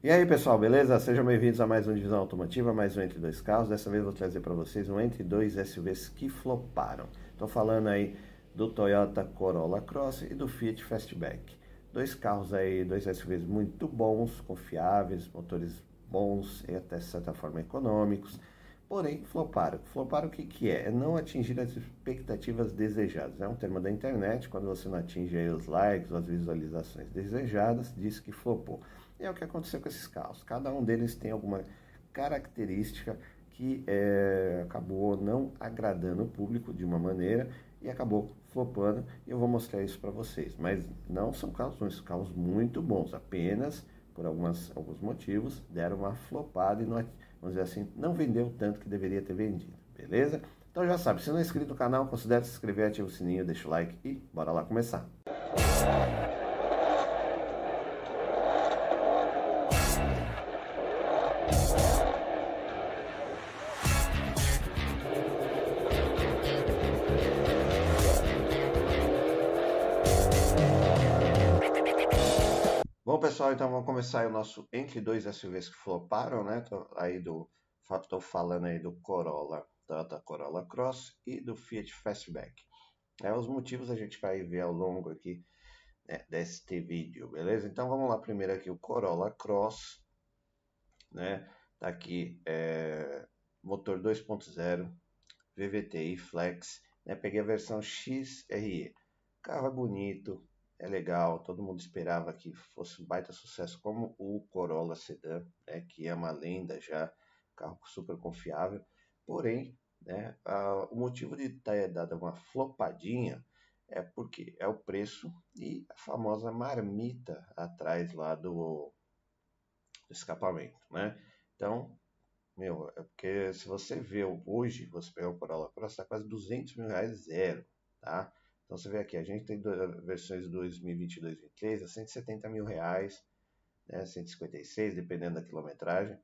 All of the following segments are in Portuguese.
E aí pessoal, beleza? Sejam bem-vindos a mais um Divisão Automotiva, mais um Entre Dois Carros. Dessa vez vou trazer para vocês um Entre Dois SUVs que floparam. Estou falando aí do Toyota Corolla Cross e do Fiat Fastback. Dois carros aí, dois SUVs muito bons, confiáveis, motores bons e até de certa forma econômicos. Porém, floparam. Floparam o que, que é? É não atingir as expectativas desejadas. É um termo da internet, quando você não atinge os likes ou as visualizações desejadas, diz que flopou. E é o que aconteceu com esses carros. Cada um deles tem alguma característica que é, acabou não agradando o público de uma maneira e acabou flopando. E eu vou mostrar isso para vocês. Mas não são carros são carros muito bons. Apenas por algumas, alguns motivos deram uma flopada e não, vamos dizer assim, não vendeu tanto que deveria ter vendido. Beleza? Então já sabe, se não é inscrito no canal, considere se inscrever, ativa o sininho, deixa o like e bora lá começar. Bom, o nosso entre dois SUVs que floparam, né? Tô aí do, tô falando aí do Corolla, Toyota Corolla Cross e do Fiat Fastback. É, os motivos a gente vai ver ao longo aqui né, deste vídeo, beleza? Então vamos lá primeiro aqui o Corolla Cross, né? Tá aqui é, motor 2.0, VVTi Flex, né? Peguei a versão XRE. Carro é bonito, é legal, todo mundo esperava que fosse um baita sucesso como o Corolla Sedan, né, que é uma lenda já, carro super confiável, porém, né, a, o motivo de ter dado uma flopadinha é porque é o preço e a famosa marmita atrás lá do, do escapamento, né? Então, meu, é porque se você vê hoje, você pegar o Corolla Cross, está quase 200 mil reais zero, tá? Então você vê aqui, a gente tem versões 2022 e 2023 a 170 mil reais, né, 156, dependendo da quilometragem.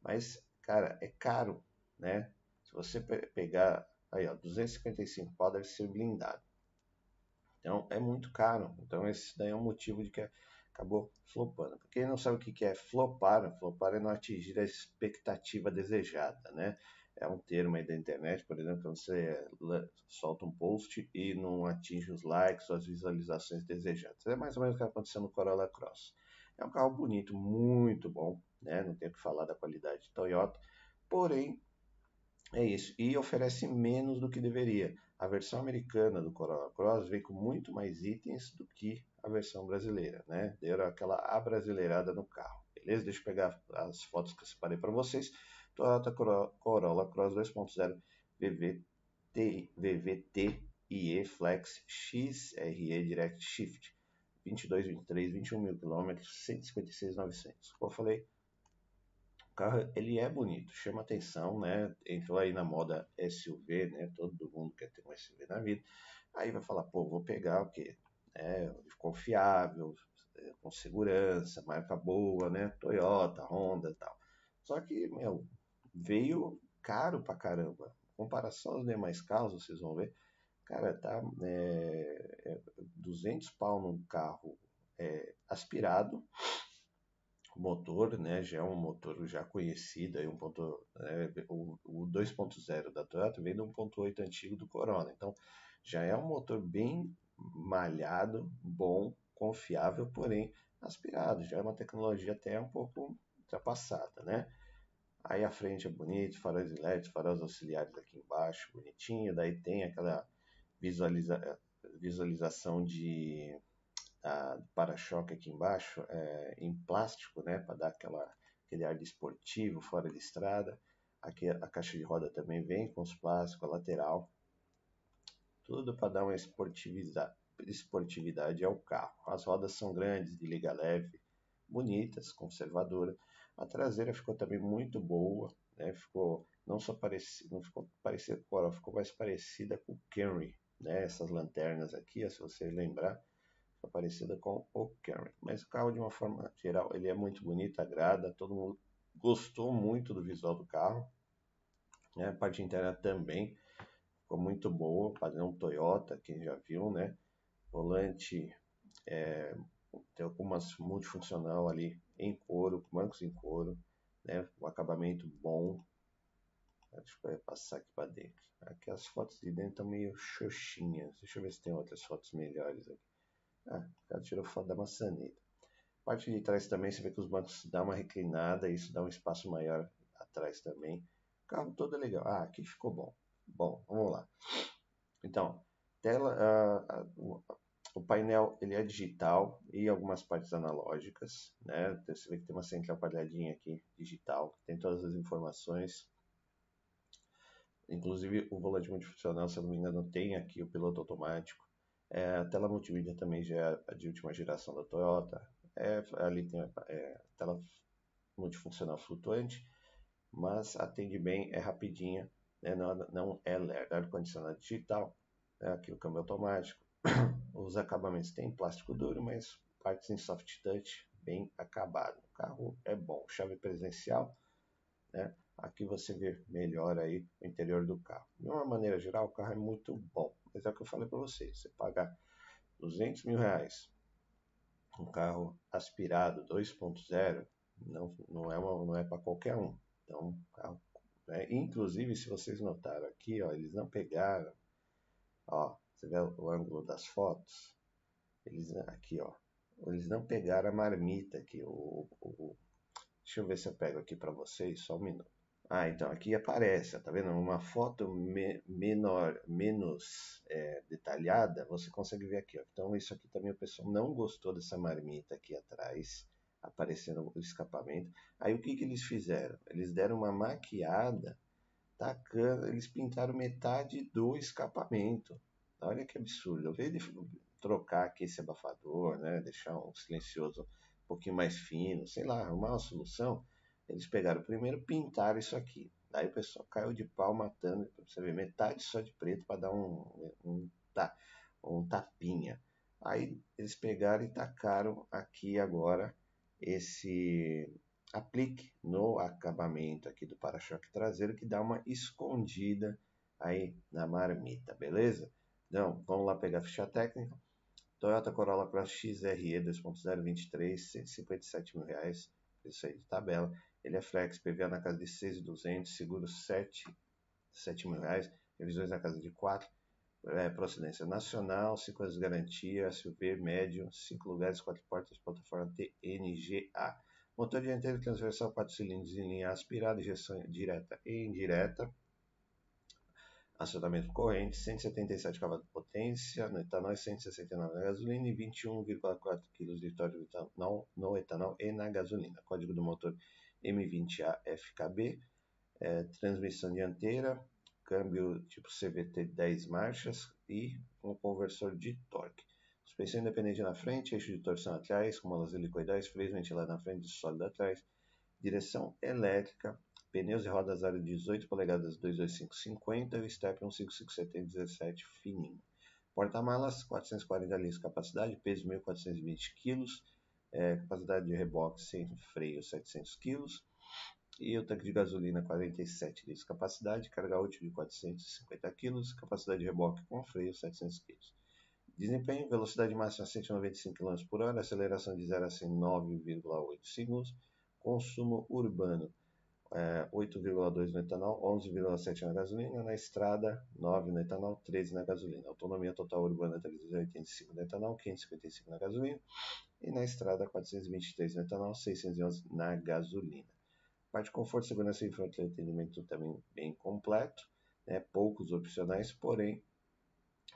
Mas, cara, é caro, né? Se você pegar aí, ó, 255 pau deve ser blindado. Então é muito caro. Então esse daí é um motivo de que acabou flopando. Porque quem não sabe o que é flopar, flopar é não atingir a expectativa desejada, né? É um termo aí da internet, por exemplo, quando você solta um post e não atinge os likes ou as visualizações desejadas. É mais ou menos o que aconteceu no Corolla Cross. É um carro bonito, muito bom, né? não tenho que falar da qualidade de Toyota, porém é isso, e oferece menos do que deveria. A versão americana do Corolla Cross vem com muito mais itens do que a versão brasileira, né? Deram aquela abrasileirada no carro, beleza? Deixa eu pegar as fotos que eu separei para vocês. Toyota Corolla Cross 2.0 VVT, VVT IE Flex XRE Direct Shift 22, 23, 21 mil quilômetros, 156,900. Como eu falei, o carro ele é bonito, chama atenção, né? Entrou aí na moda SUV, né? Todo mundo quer ter um SUV na vida. Aí vai falar, pô, vou pegar o quê? É, confiável, é, com segurança, marca boa, né? Toyota, Honda e tal. Só que, meu, veio caro pra caramba. Em comparação aos demais carros, vocês vão ver, cara, tá é, é 200 pau num carro é, aspirado, motor, né, já é um motor já conhecido, aí um ponto, é, o, o 2.0 da Toyota vem do 1.8 antigo do Corolla, então já é um motor bem malhado, bom, confiável, porém aspirado, já é uma tecnologia até um pouco ultrapassada, né? Aí a frente é bonito, faróis elétricos, faróis auxiliares aqui embaixo, bonitinho. Daí tem aquela visualiza visualização de para-choque aqui embaixo, é, em plástico, né, para dar aquela, aquele ar de esportivo, fora de estrada. Aqui a caixa de roda também vem com os plásticos, a lateral. Tudo para dar uma esportividade, esportividade ao carro. As rodas são grandes, de liga leve, bonitas, conservadoras. A traseira ficou também muito boa, né? Ficou não só parecida, não ficou parecida com ela, ficou mais parecida com o Camry, né? Essas lanternas aqui, se você lembrar, ficou parecida com o Camry. Mas o carro de uma forma geral, ele é muito bonito, agrada, todo mundo gostou muito do visual do carro. Né? A parte interna também ficou muito boa, padrão Toyota, quem já viu, né? Volante é, tem algumas multifuncional ali em couro, bancos em couro, né? Um acabamento bom. Deixa eu passar aqui para dentro. Aqui as fotos de dentro estão meio xoxinhas. Deixa eu ver se tem outras fotos melhores aqui. Ah, o cara tirou foto da maçaneta. Parte de trás também você vê que os bancos dão uma reclinada, isso dá um espaço maior atrás também. O carro todo é legal. Ah, aqui ficou bom. Bom, vamos lá. Então, tela, uh, uh, o painel ele é digital e algumas partes analógicas, né? Então, você vê que tem uma central quadradinha aqui digital, tem todas as informações. Inclusive o volante multifuncional, se eu não me engano, tem aqui o piloto automático. É, a tela multimídia também já é de última geração da Toyota. É, ali tem é, tela multifuncional flutuante, mas atende bem, é rapidinha, né? não, não é lerda, ar-condicionado digital, é aqui o câmbio automático, os acabamentos têm plástico duro, mas partes em soft touch bem acabado. O carro é bom. Chave presencial, né? Aqui você vê melhor aí o interior do carro. De uma maneira geral, o carro é muito bom. Mas é o que eu falei para vocês. Você pagar 200 mil reais um carro aspirado 2.0 não, não é, uma, não é para qualquer um. Então, carro, né? inclusive, se vocês notaram aqui, ó, eles não pegaram, ó, você vê o ângulo das fotos? Eles aqui, ó. Eles não pegaram a marmita aqui. O, o, deixa eu ver se eu pego aqui para vocês, só um minuto. Ah, então aqui aparece, tá vendo? Uma foto me, menor, menos é, detalhada, você consegue ver aqui. Ó. Então isso aqui também o pessoal não gostou dessa marmita aqui atrás, aparecendo o escapamento. Aí o que, que eles fizeram? Eles deram uma maquiada, tacando, eles pintaram metade do escapamento. Olha que absurdo. Eu vejo trocar aqui esse abafador, né? deixar um silencioso um pouquinho mais fino, sei lá, arrumar uma solução. Eles pegaram primeiro, pintaram isso aqui. Aí o pessoal caiu de pau matando, você ver, metade só de preto para dar um, um, um tapinha. Aí eles pegaram e tacaram aqui agora esse aplique no acabamento aqui do para-choque traseiro que dá uma escondida aí na marmita, beleza? Então, vamos lá pegar a ficha técnica. Toyota Corolla Cross XRE 2.0 23, 157 mil reais, preço aí de tabela. Ele é flex, PVA na casa de 6,200, seguro 7, 7 mil reais, revisões na casa de 4, é, procedência nacional, 5 anos de garantia, SUV médio, 5 lugares, 4 portas, plataforma TNGA. Motor dianteiro transversal 4 cilindros em linha aspirada, injeção direta e indireta, acionamento corrente, 177 cavalos de potência, no etanol 169 na gasolina e 21,4 kg de óleo etanol, no etanol e na gasolina. Código do motor M20A-FKB, é, transmissão dianteira, câmbio tipo CVT 10 marchas e um conversor de torque. Suspensão independente na frente, eixo de torção atrás, com helicoidais, freios ventilados na frente e sólido atrás, direção elétrica, Pneus e rodas aro 18 polegadas 22550 e o step 15570 17 fininho. Porta-malas 440 litros capacidade, peso 1420 kg, é, capacidade de reboque sem freio 700 kg e o tanque de gasolina 47 litros capacidade, carga útil de 450 kg, capacidade de reboque com freio 700 kg. Desempenho, velocidade máxima 195 km por hora, aceleração de 0 a 100 9,8 segundos, consumo urbano é, 8,2 no etanol, 11,7 na gasolina, na estrada 9 no etanol, 13 na gasolina. Autonomia total urbana 385 no etanol, 555 na gasolina e na estrada 423 no etanol, 611 na gasolina. Parte de conforto, segurança e entretenimento também bem completo, né? poucos opcionais, porém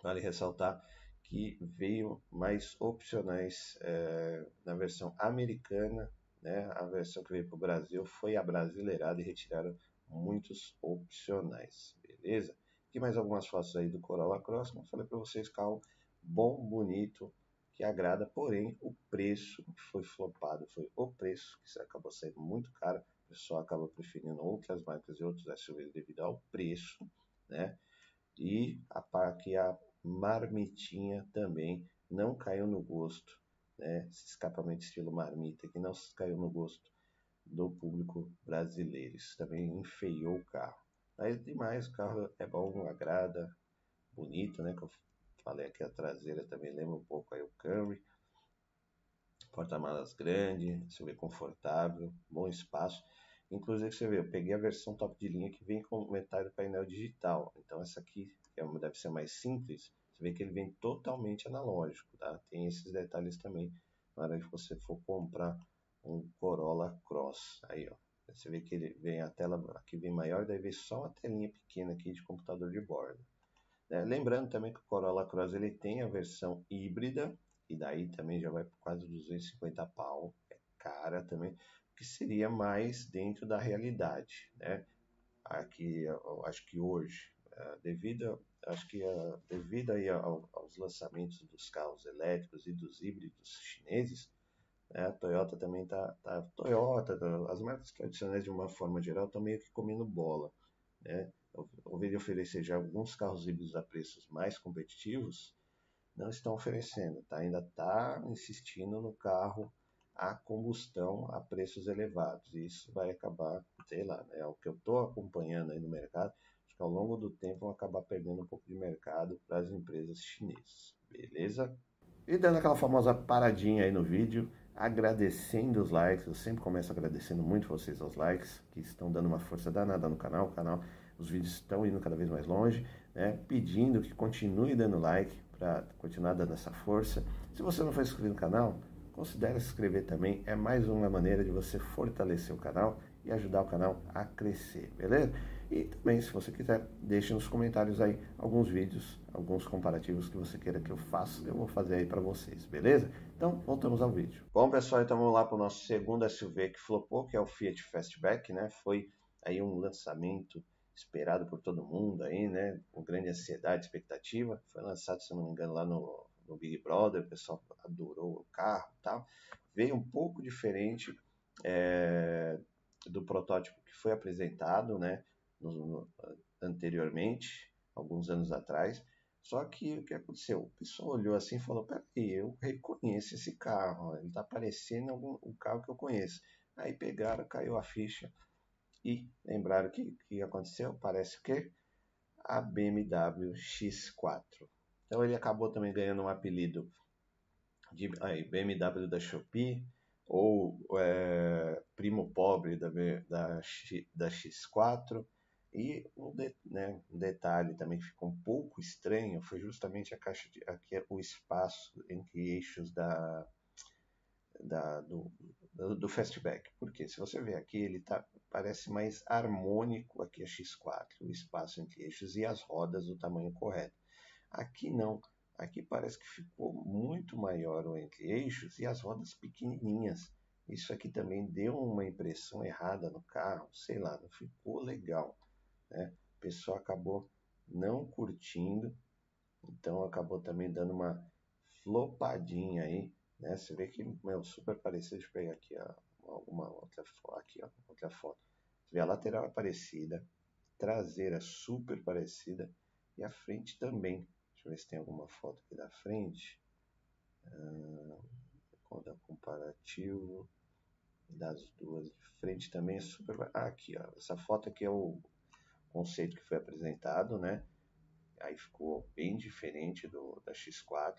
vale ressaltar que veio mais opcionais é, na versão americana né, a versão que veio para o Brasil foi a brasileirada e retiraram muitos opcionais, beleza? Aqui mais algumas fotos aí do Corolla Cross, como eu falei para vocês, carro bom, bonito, que agrada, porém o preço foi flopado, foi o preço que acabou sendo muito caro, o pessoal acaba preferindo outras marcas e outros SUVs devido ao preço, né? E a parte a marmitinha também não caiu no gosto né, esse escapamento estilo marmita que não caiu no gosto do público brasileiro. Isso também enfeiou o carro. Mas demais, o carro é bom, agrada, bonito, né? Que eu falei aqui a traseira também lembra um pouco aí o Camry. Porta-malas grande, você vê confortável, bom espaço. Inclusive, você vê, eu peguei a versão top de linha que vem com metade do painel digital. Então, essa aqui é deve ser mais simples. Você vê que ele vem totalmente analógico, tá? Tem esses detalhes também na hora que você for comprar um Corolla Cross. Aí, ó. Você vê que ele vem a tela aqui vem maior, daí vem só uma telinha pequena aqui de computador de bordo. É, lembrando também que o Corolla Cross ele tem a versão híbrida, e daí também já vai por quase 250 pau, é cara também, que seria mais dentro da realidade, né? Aqui, eu acho que hoje, é, devido, acho que é, devido aí aos lançamentos dos carros elétricos e dos híbridos chineses, né, a Toyota também tá, tá Toyota, as marcas tradicionais de uma forma geral estão meio que comendo bola, né? Ao de oferecer já alguns carros híbridos a preços mais competitivos, não estão oferecendo, tá? Ainda está insistindo no carro a combustão a preços elevados. E isso vai acabar, sei lá, né? é o que eu estou acompanhando aí no mercado. Que ao longo do tempo vão acabar perdendo um pouco de mercado para as empresas chinesas. Beleza? E dando aquela famosa paradinha aí no vídeo, agradecendo os likes. Eu sempre começo agradecendo muito vocês aos likes, que estão dando uma força danada no canal. O canal, os vídeos estão indo cada vez mais longe, né? Pedindo que continue dando like para continuar dando essa força. Se você não for inscrito no canal, considere se inscrever também. É mais uma maneira de você fortalecer o canal e ajudar o canal a crescer, beleza? E também, se você quiser, deixe nos comentários aí alguns vídeos, alguns comparativos que você queira que eu faça, eu vou fazer aí para vocês, beleza? Então, voltamos ao vídeo. Bom, pessoal, então vamos lá para o nosso segundo SUV que flopou, que é o Fiat Fastback, né? Foi aí um lançamento esperado por todo mundo aí, né? Com grande ansiedade, expectativa. Foi lançado, se não me engano, lá no, no Big Brother, o pessoal adorou o carro e tal. Veio um pouco diferente é, do protótipo que foi apresentado, né? No, anteriormente, alguns anos atrás. Só que o que aconteceu? O pessoal olhou assim e falou: Peraí, eu reconheço esse carro, ele está parecendo algum, um carro que eu conheço. Aí pegaram, caiu a ficha e lembraram que que aconteceu? Parece que a BMW X4. Então ele acabou também ganhando um apelido de aí, BMW da Shopee ou é, primo pobre da, da, da X4. E um, de, né, um, detalhe também que ficou um pouco estranho foi justamente a caixa de aqui, o espaço entre eixos da, da, do, do, do fastback. Porque se você ver aqui, ele tá, parece mais harmônico aqui a X4, o espaço entre eixos e as rodas do tamanho correto. Aqui não, aqui parece que ficou muito maior o entre eixos e as rodas pequenininhas. Isso aqui também deu uma impressão errada no carro, sei lá, não ficou legal. Né? O pessoal acabou não curtindo, então acabou também dando uma flopadinha aí né? Você vê que, meu, super parecido. Deixa eu pegar aqui ó, uma outra, aqui, ó, outra foto. Você vê a lateral é parecida, traseira super parecida e a frente também. Deixa eu ver se tem alguma foto aqui da frente. Ah, comparativo das duas de frente também é super. Ah, aqui, ó. Essa foto aqui é o conceito que foi apresentado, né? Aí ficou bem diferente do da X4.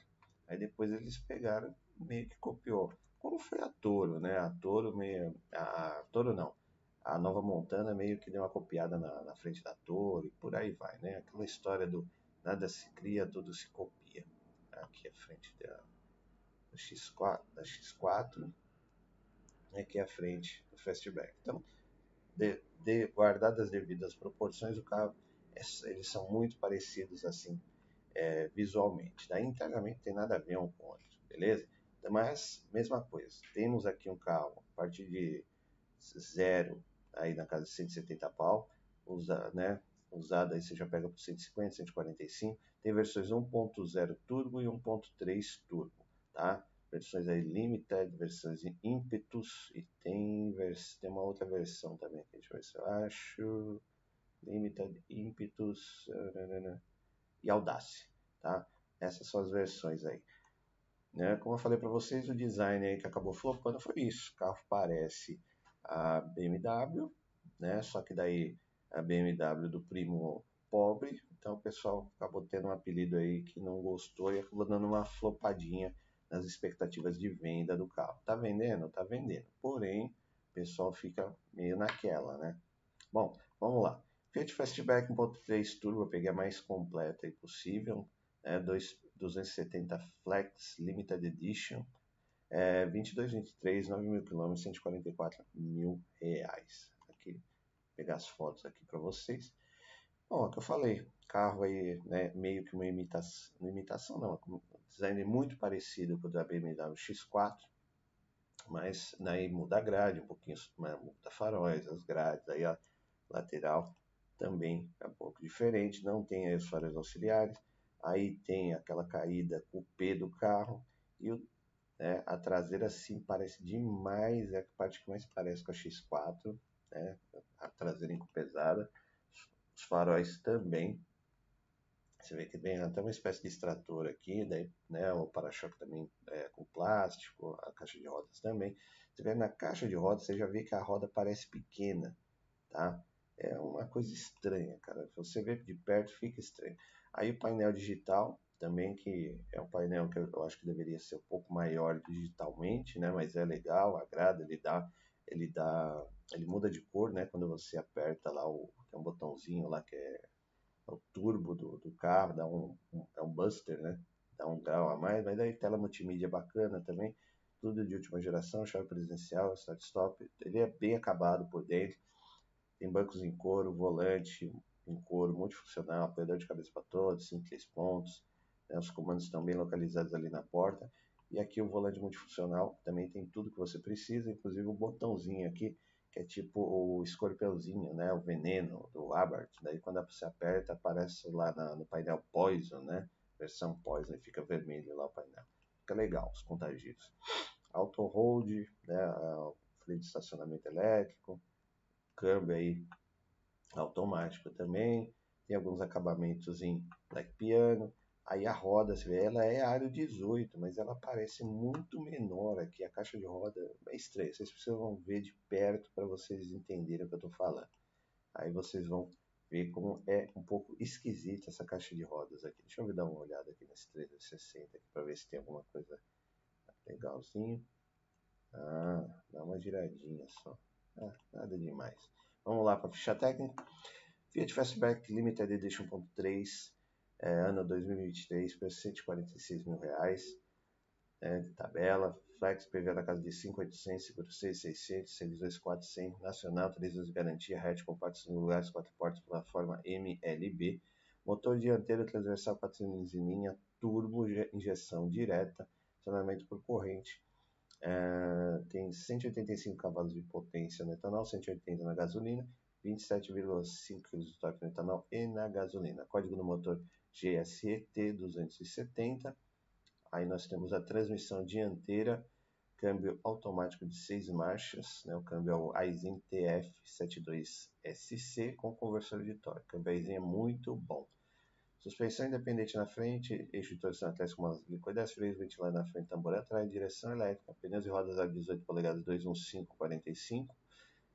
Aí depois eles pegaram meio que copiou. Como foi a Toro, né? A Toro meio. A, a Toro não. A Nova Montana meio que deu uma copiada na, na frente da Toro e por aí vai, né? Aquela história do nada se cria, tudo se copia. Aqui a frente da, da X4, da X4 aqui a frente do Fastback. Então, de, de, guardadas as devidas proporções, o carro, é, eles são muito parecidos assim é, visualmente. Daí internamente tem nada a ver um com o outro, beleza? Mas, mesma coisa, temos aqui um carro a partir de zero, aí na casa de 170 pau, usa, né, usado aí você já pega por 150, 145, tem versões 1.0 turbo e 1.3 turbo, tá? Versões aí limited, versões impetus e tem, vers tem uma outra versão também, deixa eu ver se eu acho, limited, impetus e audácia, tá? Essas são as versões aí. Né? Como eu falei para vocês, o design aí que acabou flopando foi isso. O carro parece a BMW, né? só que daí a BMW do primo pobre. Então o pessoal acabou tendo um apelido aí que não gostou e acabou dando uma flopadinha nas expectativas de venda do carro. Tá vendendo? Tá vendendo. Porém, o pessoal fica meio naquela, né? Bom, vamos lá. Fiat Fastback 1.3 Turbo, eu peguei a mais completa possível, né? 270 Flex Limited Edition, é, 22, 23, 9 mil quilômetros, 144 mil reais. Aqui, pegar as fotos aqui para vocês. Bom, é o que eu falei, carro aí, né, meio que uma imitação, uma imitação não, um design muito parecido com o da BMW X4, mas aí muda a grade um pouquinho, muda faróis, as grades, aí a lateral também é um pouco diferente, não tem aí os faróis auxiliares, aí tem aquela caída P do carro e o, né, a traseira sim parece demais, é a parte que mais parece com a X4, né, a traseira pesada os faróis também. Você vê que tem até uma espécie de extrator aqui, daí, né, o para-choque também é com plástico, a caixa de rodas também. Você vê na caixa de rodas, você já vê que a roda parece pequena, tá? É uma coisa estranha, cara. Se você vê de perto, fica estranho. Aí o painel digital também, que é um painel que eu acho que deveria ser um pouco maior digitalmente, né? Mas é legal, agrada, ele dá, ele dá, ele muda de cor, né? Quando você aperta lá o, tem um botãozinho lá que é, é o turbo do, do carro, dá um, um, é um buster, né? Dá um grau a mais, mas daí tela multimídia bacana também, tudo de última geração, chave presidencial, start-stop, ele é bem acabado por dentro, tem bancos em couro, volante em couro, multifuncional, apoiador de cabeça para todos, simples pontos, né? os comandos estão bem localizados ali na porta, e aqui o volante multifuncional também tem tudo que você precisa, inclusive o botãozinho aqui que é tipo o escorpiãozinho, né? O veneno do Abarth. Daí quando você aperta, aparece lá na, no painel Poison, né? Versão Poison, fica vermelho lá o painel. Fica legal, os contagios. Auto Hold, né? Freio de estacionamento elétrico, câmbio aí automático também. Tem alguns acabamentos em black piano. Aí a roda, você vê, ela é aro 18, mas ela parece muito menor aqui. A caixa de roda é estranha. Vocês precisam ver de perto para vocês entenderem o que eu estou falando. Aí vocês vão ver como é um pouco esquisita essa caixa de rodas aqui. Deixa eu dar uma olhada aqui nesse 360 para ver se tem alguma coisa legalzinho. Ah, dá uma giradinha só. Ah, nada demais. Vamos lá para a ficha técnica. Fiat Fastback Limited Edition 1.3 é, ano 2023 por 146 mil reais é, tabela. Flex PV na casa de 5,800, seguro 6,600, serviço 400, nacional, 3 anos de garantia, hatch com partes no lugares, 4 portas, plataforma MLB, motor dianteiro transversal 4 cilindros em linha, turbo, injeção direta, acionamento por corrente, é, tem 185 cavalos de potência no etanol, 180 na gasolina, 27,5 kg de torque no etanol e na gasolina. Código do motor GSET 270. Aí nós temos a transmissão dianteira, câmbio automático de 6 marchas, né? o câmbio é o Aisin TF72SC com conversor de torque. O câmbio Aisin é muito bom. Suspensão independente na frente, eixo de torção atrás com uma liquidez, freio ventilado na frente, tambor atrás, direção elétrica, pneus e rodas a 18 polegadas 21545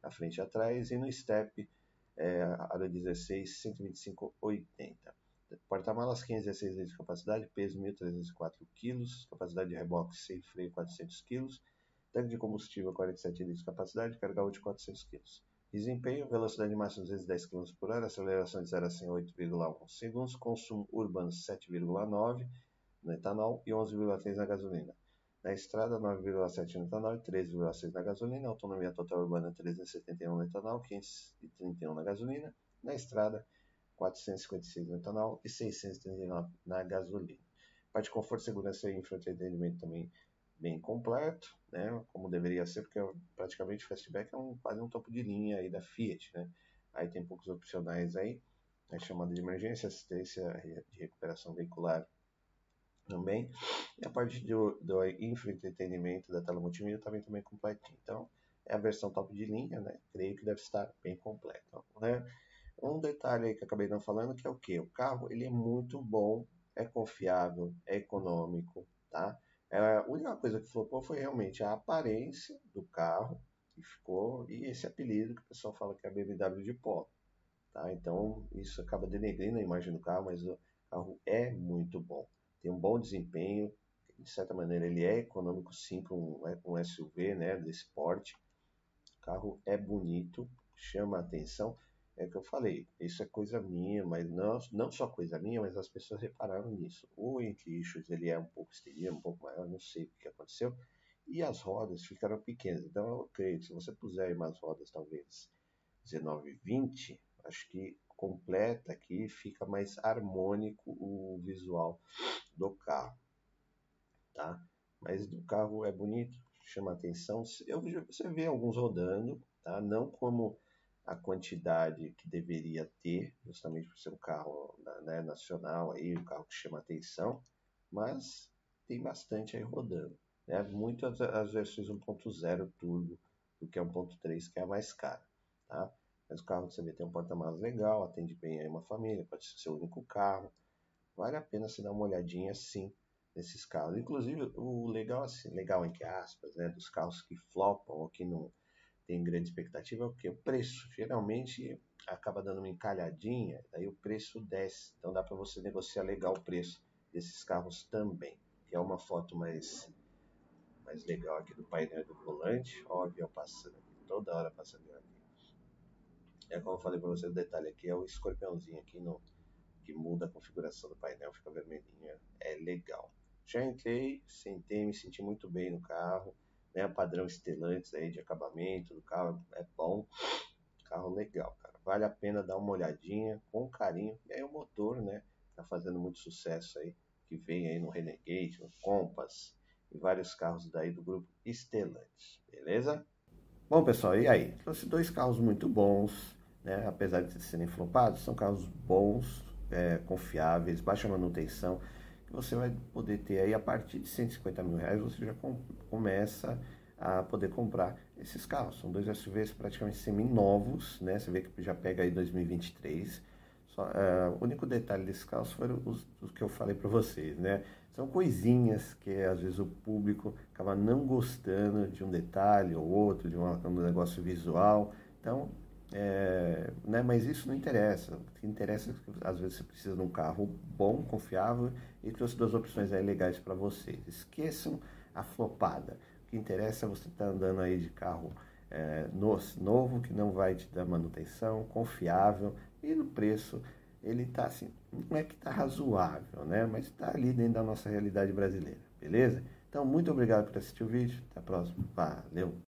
na frente e atrás, e no step é, aro 16 12580. Porta-malas 516 litros de capacidade, peso 1.304 kg, capacidade de reboque sem freio 400 kg, tanque de combustível 47 litros de capacidade, carga útil 400 kg. Desempenho, velocidade máxima 210 km por hora, aceleração de 0 a 100 8,1 segundos, consumo urbano 7,9 no etanol e 11,3 na gasolina. Na estrada, 9,7 no etanol e 13,6 na gasolina. Autonomia total urbana 371 no etanol, 531 na gasolina. Na estrada, 456 no etanol e 639 na gasolina. Parte de conforto, segurança e infoentretenimento também bem completo, né? Como deveria ser, porque praticamente o Fastback é um, quase um topo de linha aí da Fiat, né? Aí tem poucos opcionais aí, né? chamada de emergência, assistência de recuperação veicular também. E a parte do, do da tela multimídia também também completinho. Então, é a versão top de linha, né? Creio que deve estar bem completa, né? Um detalhe aí que acabei não falando que é o que? O carro ele é muito bom, é confiável, é econômico, tá? É, a única coisa que flopou foi realmente a aparência do carro que ficou e esse apelido que o pessoal fala que é a BMW de pó, tá? Então isso acaba denegrindo a imagem do carro, mas o carro é muito bom, tem um bom desempenho, de certa maneira ele é econômico sim para um, um SUV, né, desse porte. O carro é bonito, chama a atenção. É que eu falei, isso é coisa minha, mas não, não só coisa minha, mas as pessoas repararam nisso. O Intuitions ele é um pouco estendido, um pouco maior, não sei o que aconteceu. E as rodas ficaram pequenas. Então eu creio que se você puser aí umas rodas talvez 19, 20, acho que completa aqui, fica mais harmônico o visual do carro, tá? Mas o carro é bonito, chama atenção. Eu, você vê alguns rodando, tá? Não como a quantidade que deveria ter, justamente por ser um carro né, nacional aí, um carro que chama atenção, mas tem bastante aí rodando. Né? Muito as, versões 1.0 turbo do que a 1.3, que é a mais cara, tá? Mas o carro você vê tem um porta-malas legal, atende bem aí uma família, pode ser seu único carro. Vale a pena se dar uma olhadinha sim nesses carros. Inclusive, o legal assim, legal entre aspas, né, dos carros que flopam ou que não tem grande expectativa é o preço. Geralmente acaba dando uma encalhadinha, daí o preço desce. Então dá para você negociar legal o preço desses carros também. Que é uma foto mais mais legal aqui do painel do volante. Ó, o avião passando aqui, toda hora passando aqui. É como eu falei para você, o detalhe aqui é o escorpiãozinho aqui no, que muda a configuração do painel, fica vermelhinha, é legal. Já entrei, sentei, me senti muito bem no carro, né? Padrão Stellantis aí de acabamento do carro é bom, carro legal, cara. Vale a pena dar uma olhadinha com carinho. E aí o motor, né? Tá fazendo muito sucesso aí, que vem aí no Renegade, no Compass e vários carros daí do grupo Stellantis, beleza? Bom, pessoal, e aí? Trouxe dois carros muito bons, né? apesar de serem flopados, são carros bons, é, confiáveis, baixa manutenção, você vai poder ter aí a partir de 150 mil reais, você já com, começa a poder comprar esses carros. São dois SUVs praticamente semi-novos, né? Você vê que já pega aí 2023. Só, uh, o único detalhe desses carros foram os, os que eu falei para vocês, né? São coisinhas que às vezes o público acaba não gostando de um detalhe ou outro, de um, um negócio visual. Então, é, né, mas isso não interessa. O que interessa é que às vezes você precisa de um carro bom, confiável e trouxe duas opções aí legais para vocês. Esqueçam a flopada. O que interessa é você estar tá andando aí de carro é, novo, que não vai te dar manutenção, confiável e no preço ele está assim, não é que está razoável, né? Mas está ali dentro da nossa realidade brasileira, beleza? Então, muito obrigado por assistir o vídeo. Até a próxima. Valeu!